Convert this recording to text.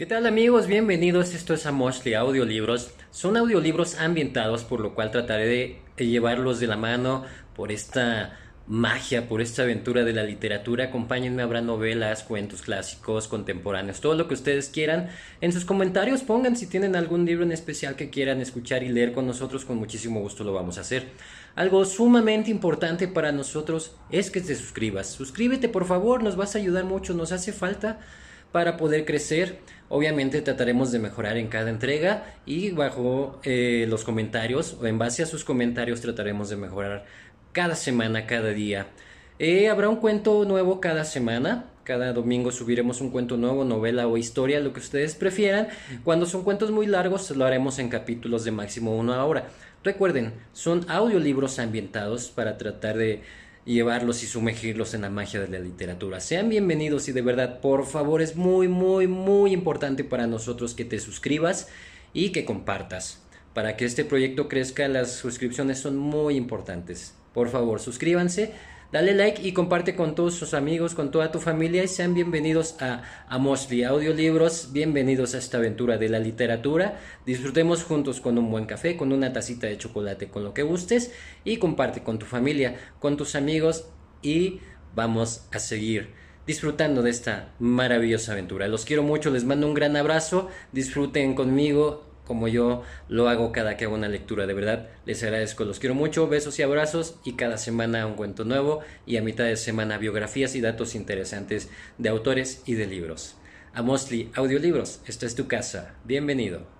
¿Qué tal amigos? Bienvenidos, esto es Amoshli Audiolibros. Son audiolibros ambientados, por lo cual trataré de llevarlos de la mano por esta magia, por esta aventura de la literatura. Acompáñenme, habrá novelas, cuentos clásicos, contemporáneos, todo lo que ustedes quieran. En sus comentarios pongan si tienen algún libro en especial que quieran escuchar y leer con nosotros, con muchísimo gusto lo vamos a hacer. Algo sumamente importante para nosotros es que te suscribas. Suscríbete por favor, nos vas a ayudar mucho, nos hace falta para poder crecer. Obviamente trataremos de mejorar en cada entrega y bajo eh, los comentarios o en base a sus comentarios trataremos de mejorar cada semana, cada día. Eh, habrá un cuento nuevo cada semana. Cada domingo subiremos un cuento nuevo, novela o historia, lo que ustedes prefieran. Cuando son cuentos muy largos, lo haremos en capítulos de máximo una hora. Recuerden, son audiolibros ambientados para tratar de llevarlos y sumergirlos en la magia de la literatura. Sean bienvenidos y de verdad, por favor, es muy, muy, muy importante para nosotros que te suscribas y que compartas. Para que este proyecto crezca, las suscripciones son muy importantes. Por favor, suscríbanse Dale like y comparte con todos sus amigos, con toda tu familia y sean bienvenidos a, a Audiolibros, bienvenidos a esta aventura de la literatura. Disfrutemos juntos con un buen café, con una tacita de chocolate, con lo que gustes y comparte con tu familia, con tus amigos y vamos a seguir disfrutando de esta maravillosa aventura. Los quiero mucho, les mando un gran abrazo, disfruten conmigo como yo lo hago cada que hago una lectura. De verdad, les agradezco, los quiero mucho, besos y abrazos y cada semana un cuento nuevo y a mitad de semana biografías y datos interesantes de autores y de libros. A Mostly Audiolibros, esta es tu casa. Bienvenido.